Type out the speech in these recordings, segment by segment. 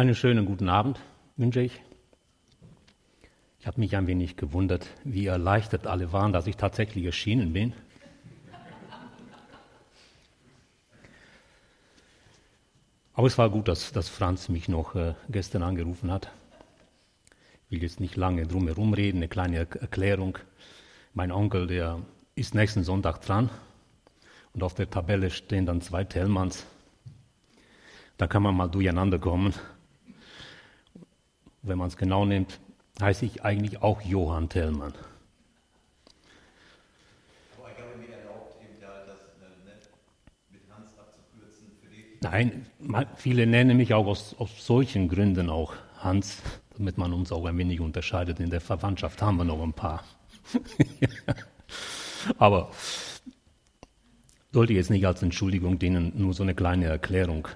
Einen schönen guten Abend wünsche ich. Ich habe mich ein wenig gewundert, wie erleichtert alle waren, dass ich tatsächlich erschienen bin. Aber es war gut, dass, dass Franz mich noch äh, gestern angerufen hat. Ich will jetzt nicht lange drum herum reden, eine kleine Erklärung. Mein Onkel, der ist nächsten Sonntag dran und auf der Tabelle stehen dann zwei Tellmanns. Da kann man mal durcheinander kommen. Wenn man es genau nimmt, heiße ich eigentlich auch Johann Tellmann. Nein, viele nennen mich auch aus, aus solchen Gründen auch Hans, damit man uns auch ein wenig unterscheidet. In der Verwandtschaft haben wir noch ein paar. Aber sollte ich jetzt nicht als Entschuldigung dienen, nur so eine kleine Erklärung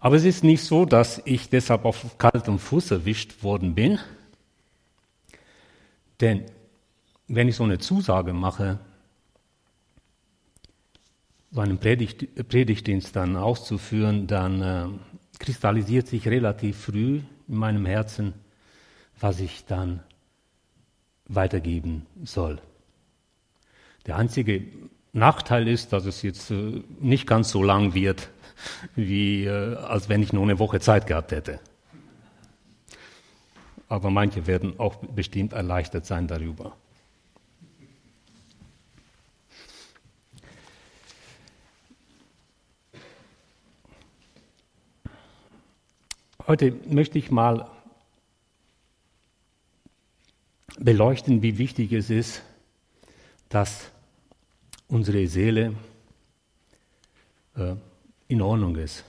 aber es ist nicht so, dass ich deshalb auf kaltem Fuß erwischt worden bin. Denn wenn ich so eine Zusage mache, so einen Predigt, Predigtdienst dann auszuführen, dann äh, kristallisiert sich relativ früh in meinem Herzen, was ich dann weitergeben soll. Der einzige Nachteil ist, dass es jetzt äh, nicht ganz so lang wird, wie äh, als wenn ich nur eine Woche Zeit gehabt hätte. Aber manche werden auch bestimmt erleichtert sein darüber. Heute möchte ich mal beleuchten, wie wichtig es ist, dass unsere Seele äh, in Ordnung ist,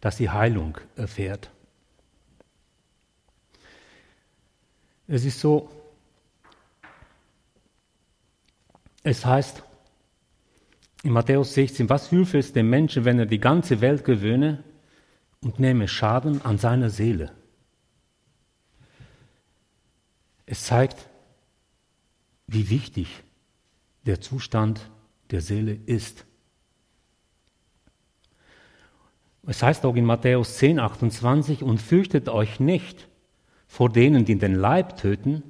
dass sie Heilung erfährt. Es ist so, es heißt in Matthäus 16, was hülfe es dem Menschen, wenn er die ganze Welt gewöhne und nehme Schaden an seiner Seele? Es zeigt, wie wichtig der Zustand der Seele ist. Es heißt auch in Matthäus 10, 28, und fürchtet euch nicht vor denen, die den Leib töten,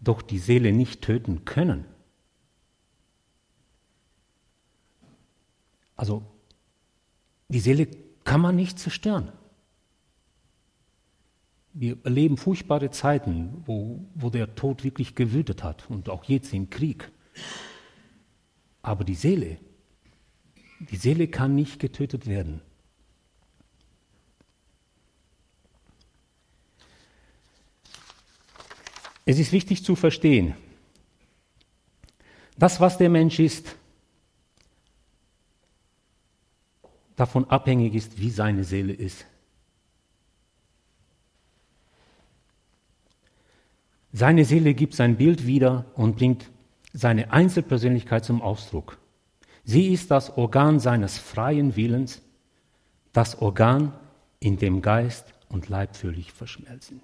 doch die Seele nicht töten können. Also die Seele kann man nicht zerstören. Wir erleben furchtbare Zeiten, wo, wo der Tod wirklich gewütet hat und auch jetzt im Krieg. Aber die Seele, die Seele kann nicht getötet werden. Es ist wichtig zu verstehen, das, was der Mensch ist, davon abhängig ist, wie seine Seele ist. Seine Seele gibt sein Bild wieder und bringt seine Einzelpersönlichkeit zum Ausdruck. Sie ist das Organ seines freien Willens, das Organ, in dem Geist und Leib völlig verschmelzen.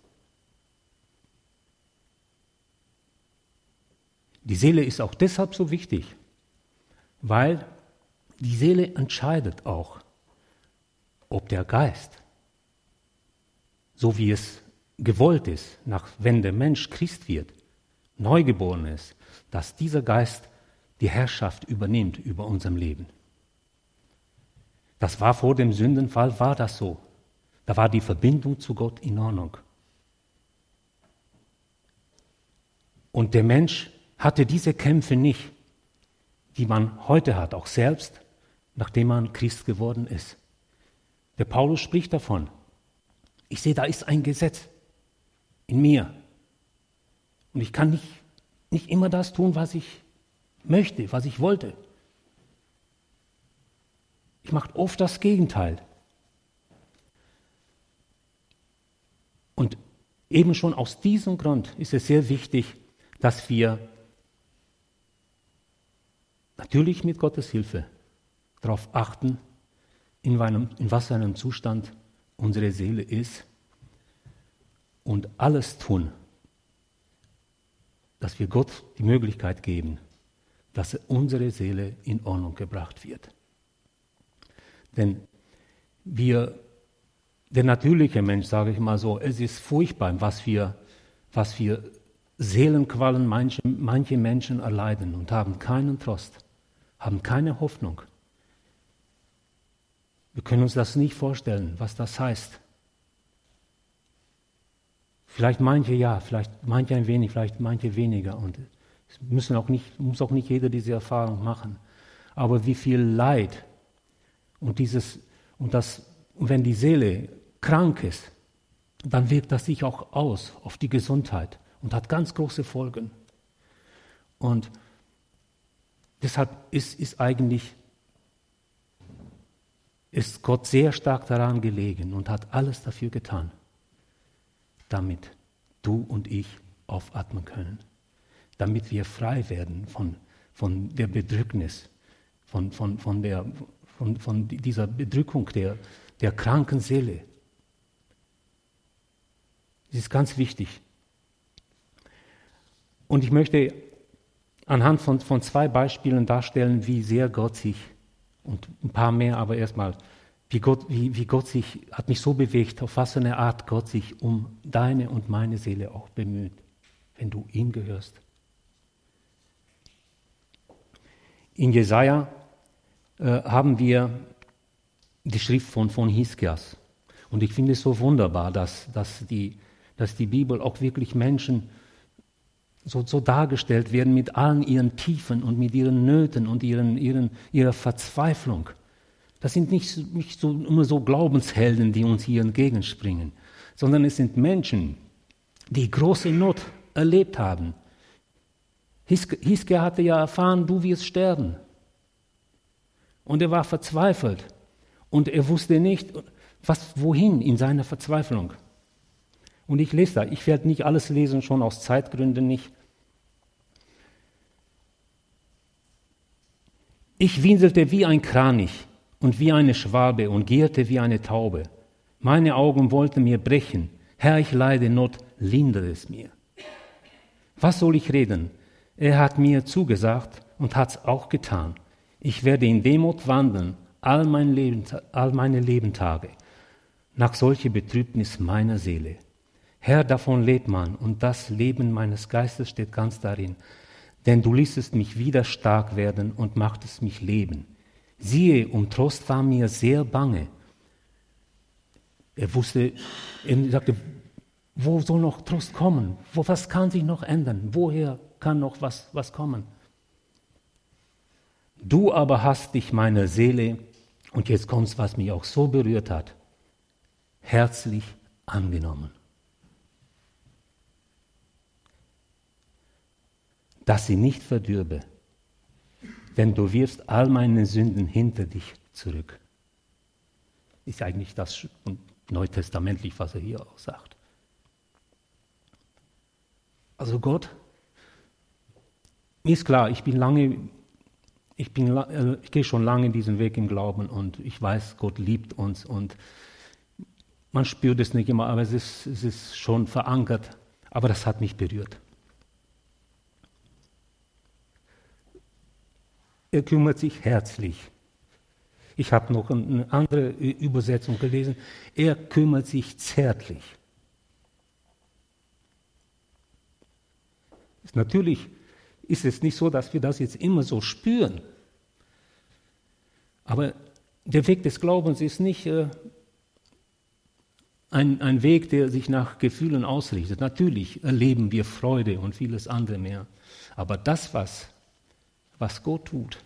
Die Seele ist auch deshalb so wichtig, weil die Seele entscheidet auch, ob der Geist, so wie es gewollt ist, nach, wenn der Mensch Christ wird, neugeboren ist, dass dieser Geist die Herrschaft übernimmt über unserem Leben. Das war vor dem Sündenfall, war das so. Da war die Verbindung zu Gott in Ordnung. Und der Mensch hatte diese Kämpfe nicht, die man heute hat, auch selbst, nachdem man Christ geworden ist. Der Paulus spricht davon. Ich sehe, da ist ein Gesetz in mir. Und ich kann nicht, nicht immer das tun, was ich möchte, was ich wollte. Ich mache oft das Gegenteil. Und eben schon aus diesem Grund ist es sehr wichtig, dass wir natürlich mit Gottes Hilfe darauf achten, in, einem, in was einem Zustand unsere Seele ist und alles tun, dass wir Gott die Möglichkeit geben, dass unsere Seele in Ordnung gebracht wird. Denn wir der natürliche Mensch, sage ich mal so, es ist furchtbar, was wir, was wir Seelenqualen manche, manche Menschen erleiden und haben keinen Trost, haben keine Hoffnung. Wir können uns das nicht vorstellen, was das heißt. Vielleicht manche ja, vielleicht manche ein wenig, vielleicht manche weniger. Und es müssen auch nicht, muss auch nicht jeder diese Erfahrung machen. Aber wie viel Leid und dieses und das, und wenn die Seele krank ist, dann wirkt das sich auch aus auf die Gesundheit und hat ganz große Folgen. Und deshalb ist, ist eigentlich ist Gott sehr stark daran gelegen und hat alles dafür getan, damit du und ich aufatmen können, damit wir frei werden von, von der Bedrücknis, von, von, von, von, von dieser Bedrückung der, der kranken Seele. Das ist ganz wichtig. Und ich möchte anhand von, von zwei Beispielen darstellen, wie sehr Gott sich, und ein paar mehr, aber erstmal, wie Gott, wie, wie Gott sich, hat mich so bewegt, auf was eine Art Gott sich um deine und meine Seele auch bemüht, wenn du ihm gehörst. In Jesaja äh, haben wir die Schrift von, von Hiskias. Und ich finde es so wunderbar, dass, dass, die, dass die Bibel auch wirklich Menschen so, so dargestellt werden mit allen ihren Tiefen und mit ihren Nöten und ihren, ihren, ihrer Verzweiflung. Das sind nicht, nicht so, immer so Glaubenshelden, die uns hier entgegenspringen, sondern es sind Menschen, die große Not erlebt haben. Hiske hatte ja erfahren, du wirst sterben. Und er war verzweifelt. Und er wusste nicht, was, wohin in seiner Verzweiflung. Und ich lese da, ich werde nicht alles lesen, schon aus Zeitgründen nicht. Ich winselte wie ein Kranich und wie eine Schwabe und gierte wie eine Taube. Meine Augen wollten mir brechen. Herr, ich leide Not, lindere es mir. Was soll ich reden? Er hat mir zugesagt und hat's auch getan. Ich werde in Demut wandeln, all, mein Leben, all meine Lebentage, nach solcher Betrübnis meiner Seele. Herr, davon lebt man, und das Leben meines Geistes steht ganz darin. Denn du ließest mich wieder stark werden und machtest mich leben. Siehe, um Trost war mir sehr bange. Er wusste, er sagte, wo soll noch Trost kommen? Wo, was kann sich noch ändern? Woher kann noch was, was kommen? Du aber hast dich meiner Seele, und jetzt kommt's, was mich auch so berührt hat, herzlich angenommen. Dass sie nicht verdürbe, denn du wirfst all meine Sünden hinter dich zurück. Ist eigentlich das neutestamentlich, was er hier auch sagt. Also Gott, mir ist klar, ich bin lange, ich, bin, äh, ich gehe schon lange diesen Weg im Glauben und ich weiß, Gott liebt uns und man spürt es nicht immer, aber es ist, es ist schon verankert. Aber das hat mich berührt. Er kümmert sich herzlich. Ich habe noch eine andere Übersetzung gelesen. Er kümmert sich zärtlich. Natürlich ist es nicht so, dass wir das jetzt immer so spüren. Aber der Weg des Glaubens ist nicht äh, ein, ein Weg, der sich nach Gefühlen ausrichtet. Natürlich erleben wir Freude und vieles andere mehr. Aber das, was was Gott tut.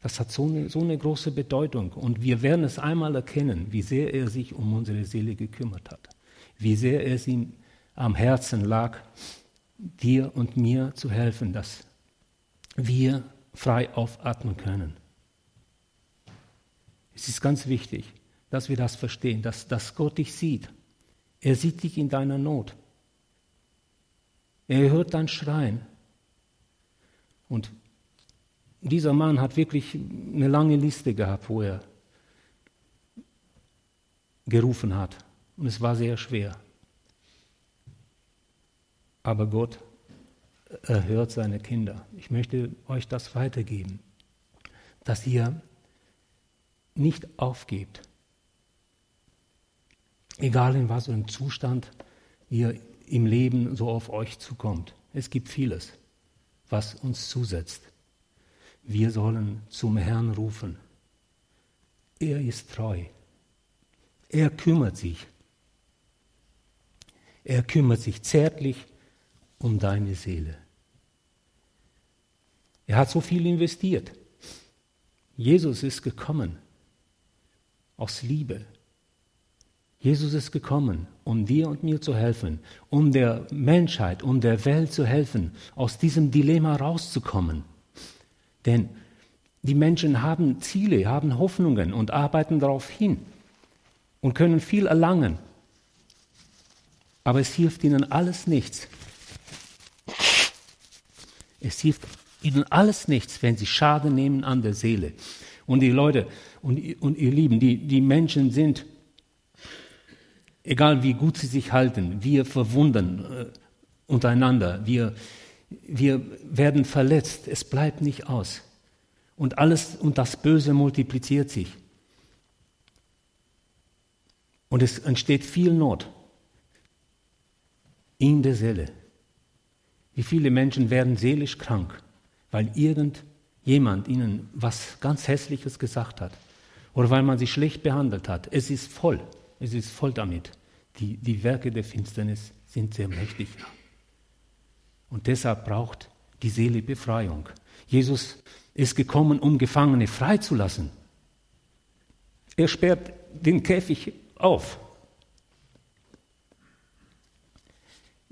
Das hat so eine, so eine große Bedeutung. Und wir werden es einmal erkennen, wie sehr er sich um unsere Seele gekümmert hat. Wie sehr es ihm am Herzen lag, dir und mir zu helfen, dass wir frei aufatmen können. Es ist ganz wichtig, dass wir das verstehen, dass, dass Gott dich sieht. Er sieht dich in deiner Not. Er hört dein Schreien. Und dieser Mann hat wirklich eine lange Liste gehabt, wo er gerufen hat. Und es war sehr schwer. Aber Gott erhört seine Kinder. Ich möchte euch das weitergeben, dass ihr nicht aufgebt, Egal in was für einem Zustand ihr im Leben so auf euch zukommt. Es gibt vieles, was uns zusetzt. Wir sollen zum Herrn rufen. Er ist treu. Er kümmert sich. Er kümmert sich zärtlich um deine Seele. Er hat so viel investiert. Jesus ist gekommen aus Liebe. Jesus ist gekommen, um dir und mir zu helfen, um der Menschheit, um der Welt zu helfen, aus diesem Dilemma rauszukommen. Denn die Menschen haben Ziele, haben Hoffnungen und arbeiten darauf hin und können viel erlangen. Aber es hilft ihnen alles nichts. Es hilft ihnen alles nichts, wenn sie Schaden nehmen an der Seele. Und die Leute und, und ihr Lieben, die, die Menschen sind, egal wie gut sie sich halten, wir verwundern äh, untereinander, wir, wir werden verletzt, es bleibt nicht aus. Und alles und das Böse multipliziert sich. Und es entsteht viel Not in der Seele. Wie viele Menschen werden seelisch krank, weil irgendjemand ihnen was ganz Hässliches gesagt hat oder weil man sie schlecht behandelt hat. Es ist voll, es ist voll damit. Die, die Werke der Finsternis sind sehr mächtig. Und deshalb braucht die Seele Befreiung. Jesus ist gekommen, um Gefangene freizulassen. Er sperrt den Käfig auf.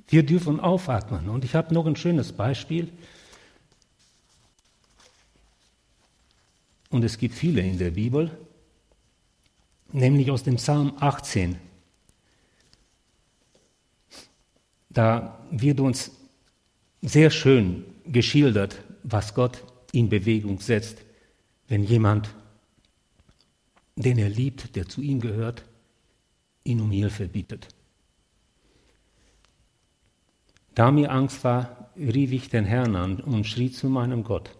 Wir dürfen aufatmen. Und ich habe noch ein schönes Beispiel. Und es gibt viele in der Bibel, nämlich aus dem Psalm 18. Da wird uns sehr schön geschildert, was Gott in Bewegung setzt, wenn jemand, den er liebt, der zu ihm gehört, ihn um Hilfe bittet. Da mir Angst war, rief ich den Herrn an und schrie zu meinem Gott.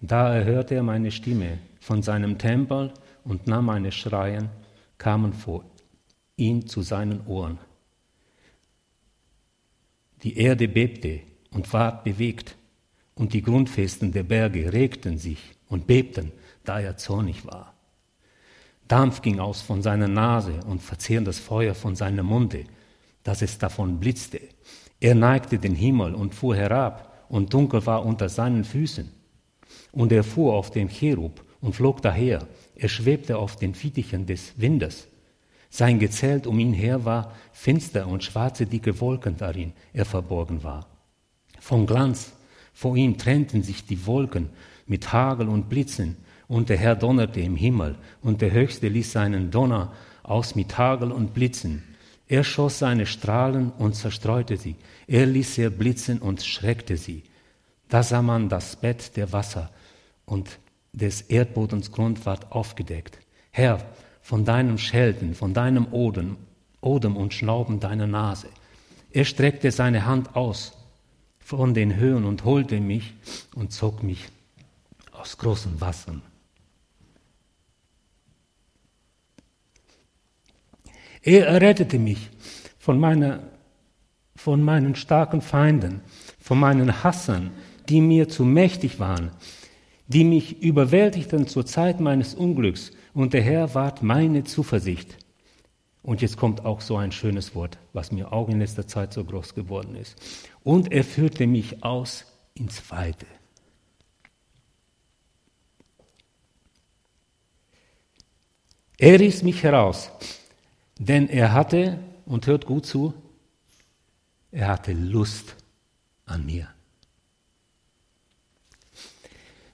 Da erhörte er meine Stimme von seinem Tempel und nahm meine Schreien, kamen vor ihn zu seinen Ohren. Die Erde bebte und ward bewegt, und die Grundfesten der Berge regten sich und bebten, da er zornig war. Dampf ging aus von seiner Nase und verzehrendes Feuer von seinem Munde, dass es davon blitzte. Er neigte den Himmel und fuhr herab, und dunkel war unter seinen Füßen. Und er fuhr auf dem Cherub und flog daher. Er schwebte auf den Fittichen des Windes. Sein Gezelt um ihn her war finster und schwarze dicke Wolken darin er verborgen war. Von Glanz vor ihm trennten sich die Wolken mit Hagel und Blitzen, und der Herr donnerte im Himmel, und der Höchste ließ seinen Donner aus mit Hagel und Blitzen. Er schoss seine Strahlen und zerstreute sie. Er ließ sie blitzen und schreckte sie. Da sah man das Bett der Wasser und des Erdbodens Grund ward aufgedeckt. Herr, von deinem Schelten, von deinem Odem, Odem und Schnauben deiner Nase. Er streckte seine Hand aus von den Höhen und holte mich und zog mich aus großen Wassern. Er errettete mich von, meiner, von meinen starken Feinden, von meinen Hassern, die mir zu mächtig waren, die mich überwältigten zur Zeit meines Unglücks, und der Herr ward meine Zuversicht. Und jetzt kommt auch so ein schönes Wort, was mir auch in letzter Zeit so groß geworden ist. Und er führte mich aus ins Weite. Er riss mich heraus denn er hatte, und hört gut zu, er hatte Lust an mir.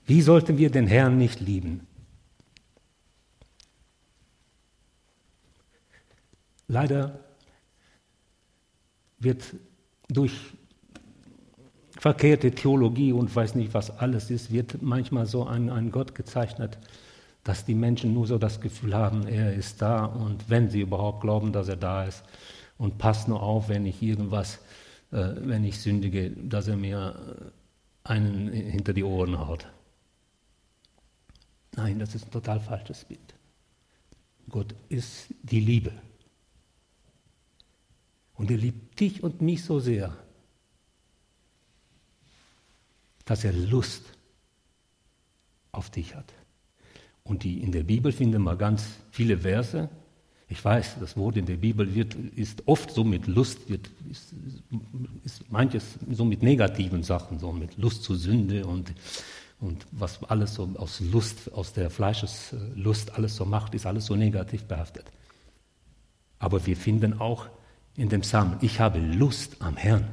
Wie sollten wir den Herrn nicht lieben? Leider wird durch verkehrte Theologie und weiß nicht was alles ist, wird manchmal so ein, ein Gott gezeichnet, dass die Menschen nur so das Gefühl haben, er ist da und wenn sie überhaupt glauben, dass er da ist und passt nur auf, wenn ich irgendwas, äh, wenn ich sündige, dass er mir einen hinter die Ohren haut. Nein, das ist ein total falsches Bild. Gott ist die Liebe. Und er liebt dich und mich so sehr, dass er Lust auf dich hat. Und die, in der Bibel finden wir ganz viele Verse. Ich weiß, das Wort in der Bibel wird, ist oft so mit Lust, wird, ist, ist manches so mit negativen Sachen, so mit Lust zur Sünde und, und was alles so aus Lust, aus der Fleischeslust alles so macht, ist alles so negativ behaftet. Aber wir finden auch in dem Psalm, ich habe Lust am Herrn.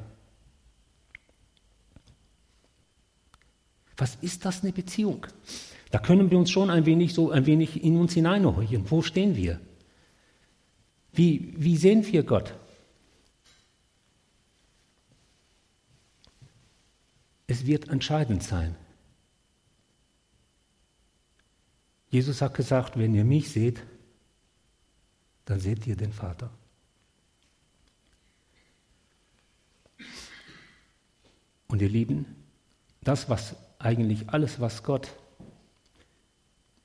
Was ist das eine Beziehung? Da können wir uns schon ein wenig so ein wenig in uns hineinhorchen. Wo stehen wir? Wie, wie sehen wir Gott? Es wird entscheidend sein. Jesus hat gesagt, wenn ihr mich seht, dann seht ihr den Vater. Und ihr Lieben, das, was eigentlich alles, was Gott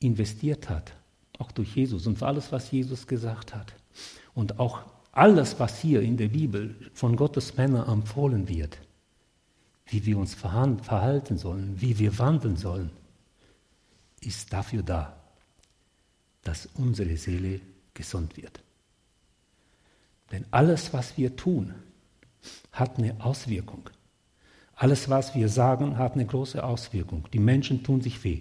investiert hat, auch durch Jesus und für alles, was Jesus gesagt hat und auch alles, was hier in der Bibel von Gottes Männern empfohlen wird, wie wir uns verhalten sollen, wie wir wandeln sollen, ist dafür da, dass unsere Seele gesund wird. Denn alles, was wir tun, hat eine Auswirkung. Alles, was wir sagen, hat eine große Auswirkung. Die Menschen tun sich weh.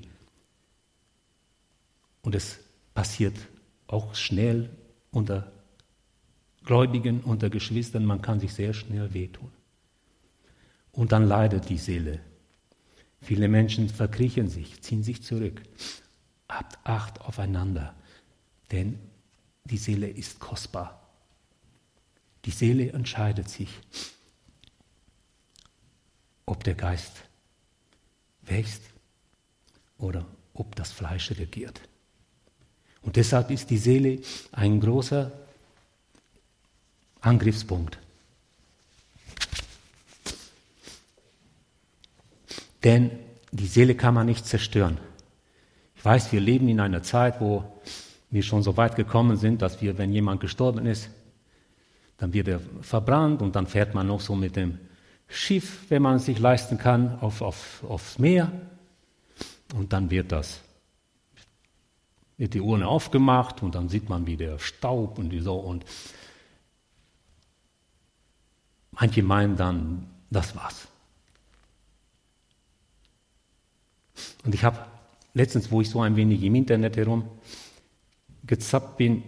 Und es passiert auch schnell unter Gläubigen, unter Geschwistern, man kann sich sehr schnell wehtun. Und dann leidet die Seele. Viele Menschen verkriechen sich, ziehen sich zurück. Habt Acht aufeinander, denn die Seele ist kostbar. Die Seele entscheidet sich, ob der Geist wächst oder ob das Fleisch regiert. Und deshalb ist die Seele ein großer Angriffspunkt. Denn die Seele kann man nicht zerstören. Ich weiß, wir leben in einer Zeit, wo wir schon so weit gekommen sind, dass wir, wenn jemand gestorben ist, dann wird er verbrannt und dann fährt man noch so mit dem Schiff, wenn man es sich leisten kann, auf, auf, aufs Meer und dann wird das wird die Urne aufgemacht und dann sieht man, wie der Staub und so und manche meinen dann, das war's. Und ich habe letztens, wo ich so ein wenig im Internet herum gezappt bin,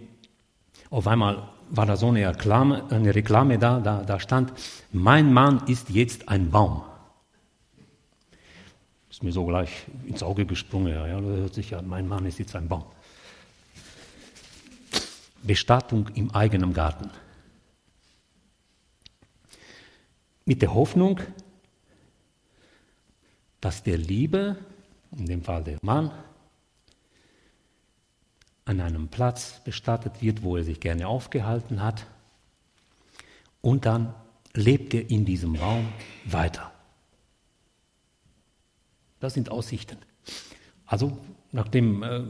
auf einmal war da so eine Reklame, eine Reklame da, da, da stand, mein Mann ist jetzt ein Baum. Ist mir so gleich ins Auge gesprungen, ja, ja, hört sich an, mein Mann ist jetzt ein Baum. Bestattung im eigenen Garten. Mit der Hoffnung, dass der Liebe, in dem Fall der Mann, an einem Platz bestattet wird, wo er sich gerne aufgehalten hat. Und dann lebt er in diesem Baum weiter. Das sind Aussichten. Also nachdem, äh,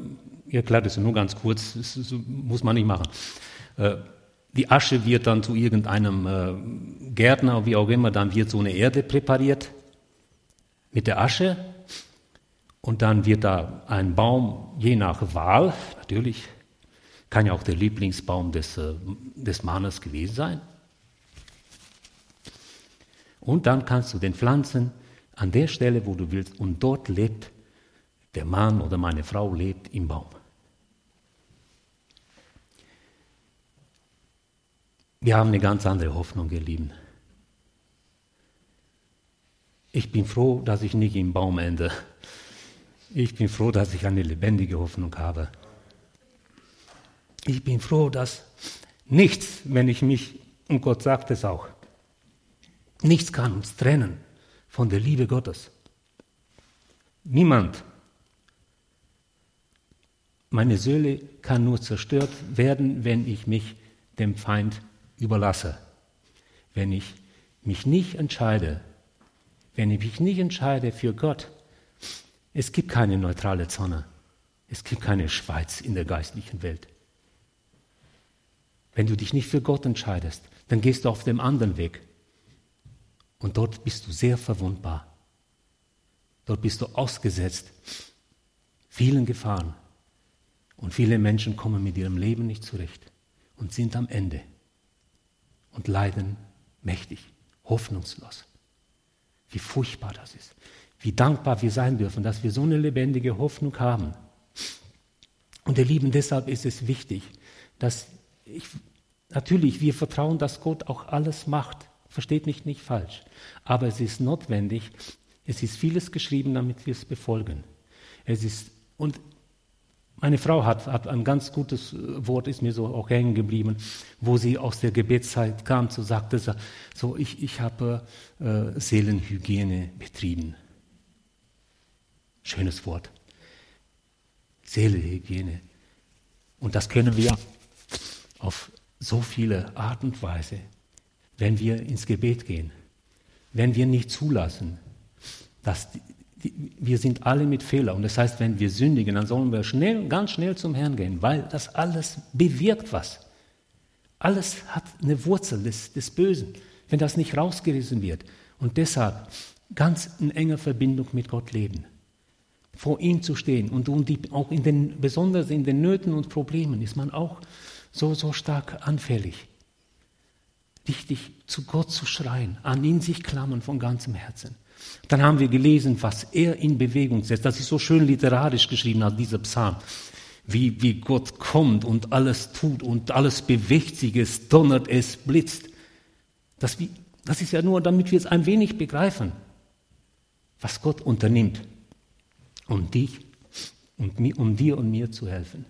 ihr erklärt es nur ganz kurz, das, das muss man nicht machen. Äh, die Asche wird dann zu irgendeinem äh, Gärtner, wie auch immer, dann wird so eine Erde präpariert mit der Asche und dann wird da ein Baum, je nach Wahl, natürlich, kann ja auch der Lieblingsbaum des, äh, des Mannes gewesen sein. Und dann kannst du den pflanzen an der Stelle, wo du willst, und dort lebt der Mann oder meine Frau lebt im Baum. Wir haben eine ganz andere Hoffnung, ihr Lieben. Ich bin froh, dass ich nicht im Baum ende. Ich bin froh, dass ich eine lebendige Hoffnung habe. Ich bin froh, dass nichts, wenn ich mich, und Gott sagt es auch, nichts kann uns trennen von der Liebe Gottes. Niemand meine Seele kann nur zerstört werden, wenn ich mich dem Feind überlasse. Wenn ich mich nicht entscheide, wenn ich mich nicht entscheide für Gott. Es gibt keine neutrale Zone. Es gibt keine Schweiz in der geistlichen Welt. Wenn du dich nicht für Gott entscheidest, dann gehst du auf dem anderen Weg. Und dort bist du sehr verwundbar. Dort bist du ausgesetzt vielen Gefahren. Und viele Menschen kommen mit ihrem Leben nicht zurecht und sind am Ende und leiden mächtig, hoffnungslos. Wie furchtbar das ist. Wie dankbar wir sein dürfen, dass wir so eine lebendige Hoffnung haben. Und ihr Lieben, deshalb ist es wichtig, dass ich, natürlich, wir vertrauen, dass Gott auch alles macht. Versteht mich nicht falsch. Aber es ist notwendig, es ist vieles geschrieben, damit wir es befolgen. Es ist, und meine Frau hat, hat ein ganz gutes äh, Wort, ist mir so auch hängen geblieben, wo sie aus der Gebetszeit kam, so sagte sie, so ich, ich habe äh, Seelenhygiene betrieben. Schönes Wort. Seelenhygiene. Und das können wir auf so viele Art und Weise, wenn wir ins Gebet gehen, wenn wir nicht zulassen, dass die, die, wir sind alle mit Fehler. Und das heißt, wenn wir sündigen, dann sollen wir schnell, ganz schnell zum Herrn gehen, weil das alles bewirkt was. Alles hat eine Wurzel des, des Bösen, wenn das nicht rausgerissen wird. Und deshalb ganz in enger Verbindung mit Gott leben. Vor ihm zu stehen und, und die, auch in den, besonders in den Nöten und Problemen ist man auch so, so stark anfällig. Wichtig, zu Gott zu schreien, an ihn sich klammern von ganzem Herzen. Dann haben wir gelesen, was er in Bewegung setzt. Das ist so schön literarisch geschrieben, als dieser Psalm. Wie, wie Gott kommt und alles tut und alles bewegt sich, es donnert, es blitzt. Das, wie, das ist ja nur, damit wir es ein wenig begreifen, was Gott unternimmt, um dich, um, um dir und mir zu helfen.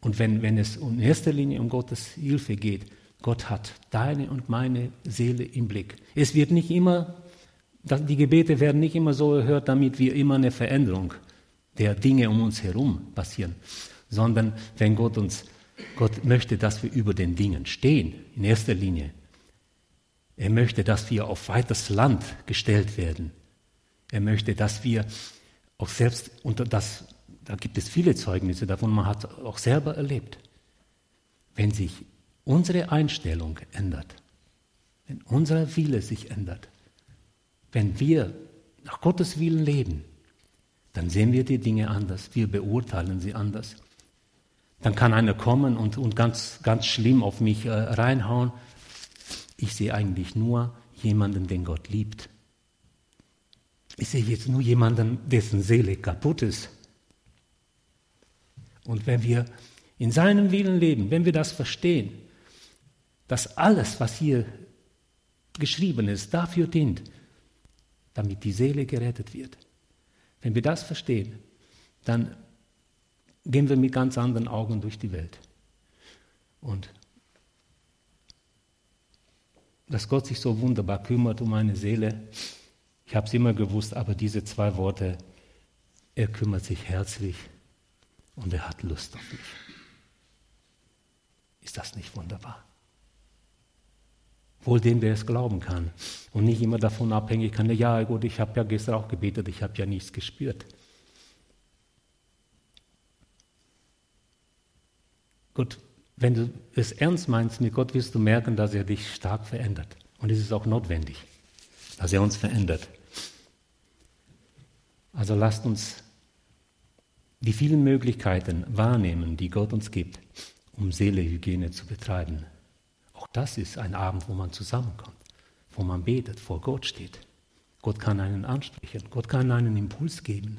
Und wenn, wenn es in erster Linie um Gottes Hilfe geht, Gott hat deine und meine Seele im Blick. Es wird nicht immer, die Gebete werden nicht immer so erhört, damit wir immer eine Veränderung der Dinge um uns herum passieren, sondern wenn Gott uns, Gott möchte, dass wir über den Dingen stehen, in erster Linie. Er möchte, dass wir auf weites Land gestellt werden. Er möchte, dass wir auch selbst unter das da gibt es viele Zeugnisse davon, man hat auch selber erlebt. Wenn sich unsere Einstellung ändert, wenn unser Wille sich ändert, wenn wir nach Gottes Willen leben, dann sehen wir die Dinge anders, wir beurteilen sie anders. Dann kann einer kommen und, und ganz, ganz schlimm auf mich äh, reinhauen. Ich sehe eigentlich nur jemanden, den Gott liebt. Ich sehe jetzt nur jemanden, dessen Seele kaputt ist. Und wenn wir in seinem Willen leben, wenn wir das verstehen, dass alles, was hier geschrieben ist, dafür dient, damit die Seele gerettet wird. Wenn wir das verstehen, dann gehen wir mit ganz anderen Augen durch die Welt. Und dass Gott sich so wunderbar kümmert um meine Seele, ich habe es immer gewusst, aber diese zwei Worte, er kümmert sich herzlich und er hat Lust auf mich. Ist das nicht wunderbar? Wohl dem, der es glauben kann und nicht immer davon abhängig kann, ja gut, ich habe ja gestern auch gebetet, ich habe ja nichts gespürt. Gut, wenn du es ernst meinst mit Gott, wirst du merken, dass er dich stark verändert. Und es ist auch notwendig, dass er uns verändert. Also lasst uns die vielen Möglichkeiten wahrnehmen, die Gott uns gibt, um Seelehygiene zu betreiben. Auch das ist ein Abend, wo man zusammenkommt, wo man betet, vor Gott steht. Gott kann einen ansprechen, Gott kann einen Impuls geben.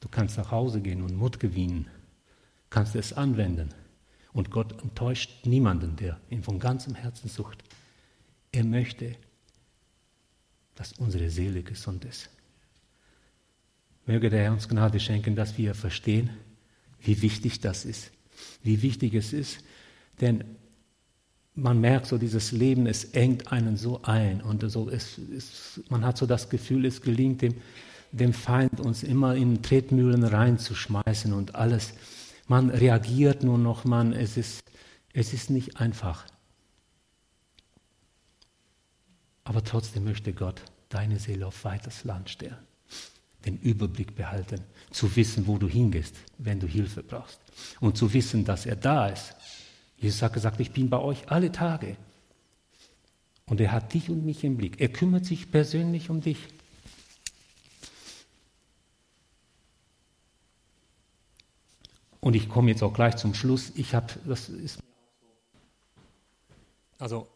Du kannst nach Hause gehen und Mut gewinnen, kannst es anwenden. Und Gott enttäuscht niemanden, der ihn von ganzem Herzen sucht. Er möchte, dass unsere Seele gesund ist. Möge der Herr uns Gnade schenken, dass wir verstehen, wie wichtig das ist, wie wichtig es ist. Denn man merkt so, dieses Leben, es engt einen so ein und so, es, es, man hat so das Gefühl, es gelingt dem, dem Feind, uns immer in Tretmühlen reinzuschmeißen und alles. Man reagiert nur noch, man, es ist, es ist nicht einfach. Aber trotzdem möchte Gott deine Seele auf weites Land stellen den Überblick behalten, zu wissen, wo du hingehst, wenn du Hilfe brauchst. Und zu wissen, dass er da ist, Jesus hat gesagt, ich bin bei euch alle Tage. Und er hat dich und mich im Blick. Er kümmert sich persönlich um dich. Und ich komme jetzt auch gleich zum Schluss. Ich habe, das ist. Also,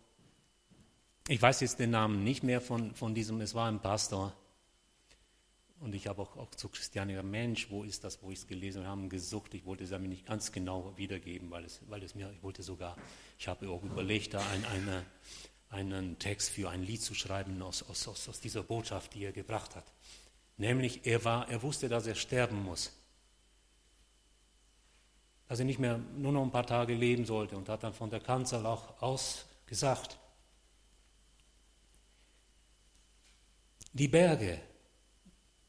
ich weiß jetzt den Namen nicht mehr von, von diesem, es war ein Pastor. Und ich habe auch, auch zu Christiane Mensch, wo ist das, wo ich es gelesen habe, gesucht. Ich wollte es aber nicht ganz genau wiedergeben, weil es, weil es mir, ich wollte sogar, ich habe auch überlegt, da ein, eine, einen Text für ein Lied zu schreiben aus, aus, aus, aus dieser Botschaft, die er gebracht hat. Nämlich, er, war, er wusste, dass er sterben muss. Dass er nicht mehr nur noch ein paar Tage leben sollte und hat dann von der Kanzel auch aus gesagt. Die Berge,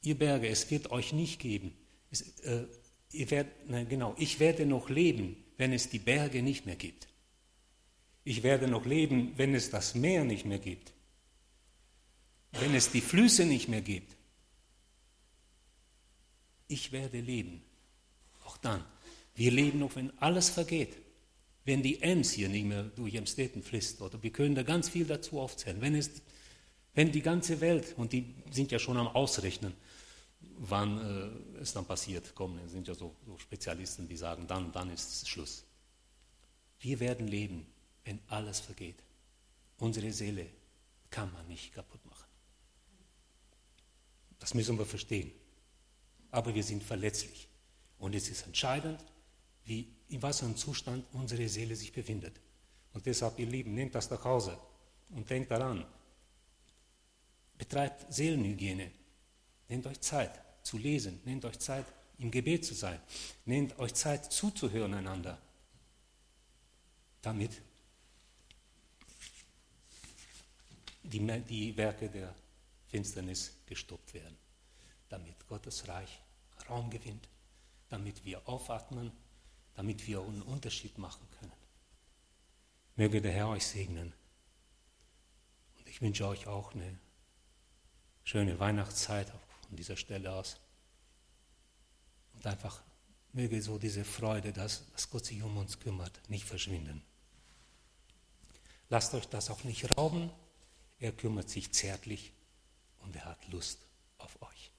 ihr Berge, es wird euch nicht geben. Es, äh, ihr werdet, nein, genau, ich werde noch leben, wenn es die Berge nicht mehr gibt. Ich werde noch leben, wenn es das Meer nicht mehr gibt. Wenn es die Flüsse nicht mehr gibt. Ich werde leben. Auch dann. Wir leben noch, wenn alles vergeht. Wenn die Ems hier nicht mehr durch Emstetten fließt. Oder wir können da ganz viel dazu aufzählen. Wenn, es, wenn die ganze Welt, und die sind ja schon am Ausrechnen, wann äh, es dann passiert, kommen, sind ja so, so Spezialisten, die sagen, dann, dann ist Schluss. Wir werden leben wenn alles vergeht. Unsere Seele kann man nicht kaputt machen. Das müssen wir verstehen. Aber wir sind verletzlich. Und es ist entscheidend, wie, in was für einem Zustand unsere Seele sich befindet. Und deshalb, ihr Lieben, nehmt das nach Hause und denkt daran. Betreibt Seelenhygiene. Nehmt euch Zeit zu lesen. Nehmt euch Zeit, im Gebet zu sein. Nehmt euch Zeit zuzuhören einander. Damit die, die Werke der Finsternis gestoppt werden, damit Gottes Reich Raum gewinnt, damit wir aufatmen, damit wir einen Unterschied machen können. Möge der Herr euch segnen. Und ich wünsche euch auch eine schöne Weihnachtszeit von dieser Stelle aus. Und einfach möge so diese Freude, dass, dass Gott sich um uns kümmert, nicht verschwinden. Lasst euch das auch nicht rauben. Er kümmert sich zärtlich und er hat Lust auf euch.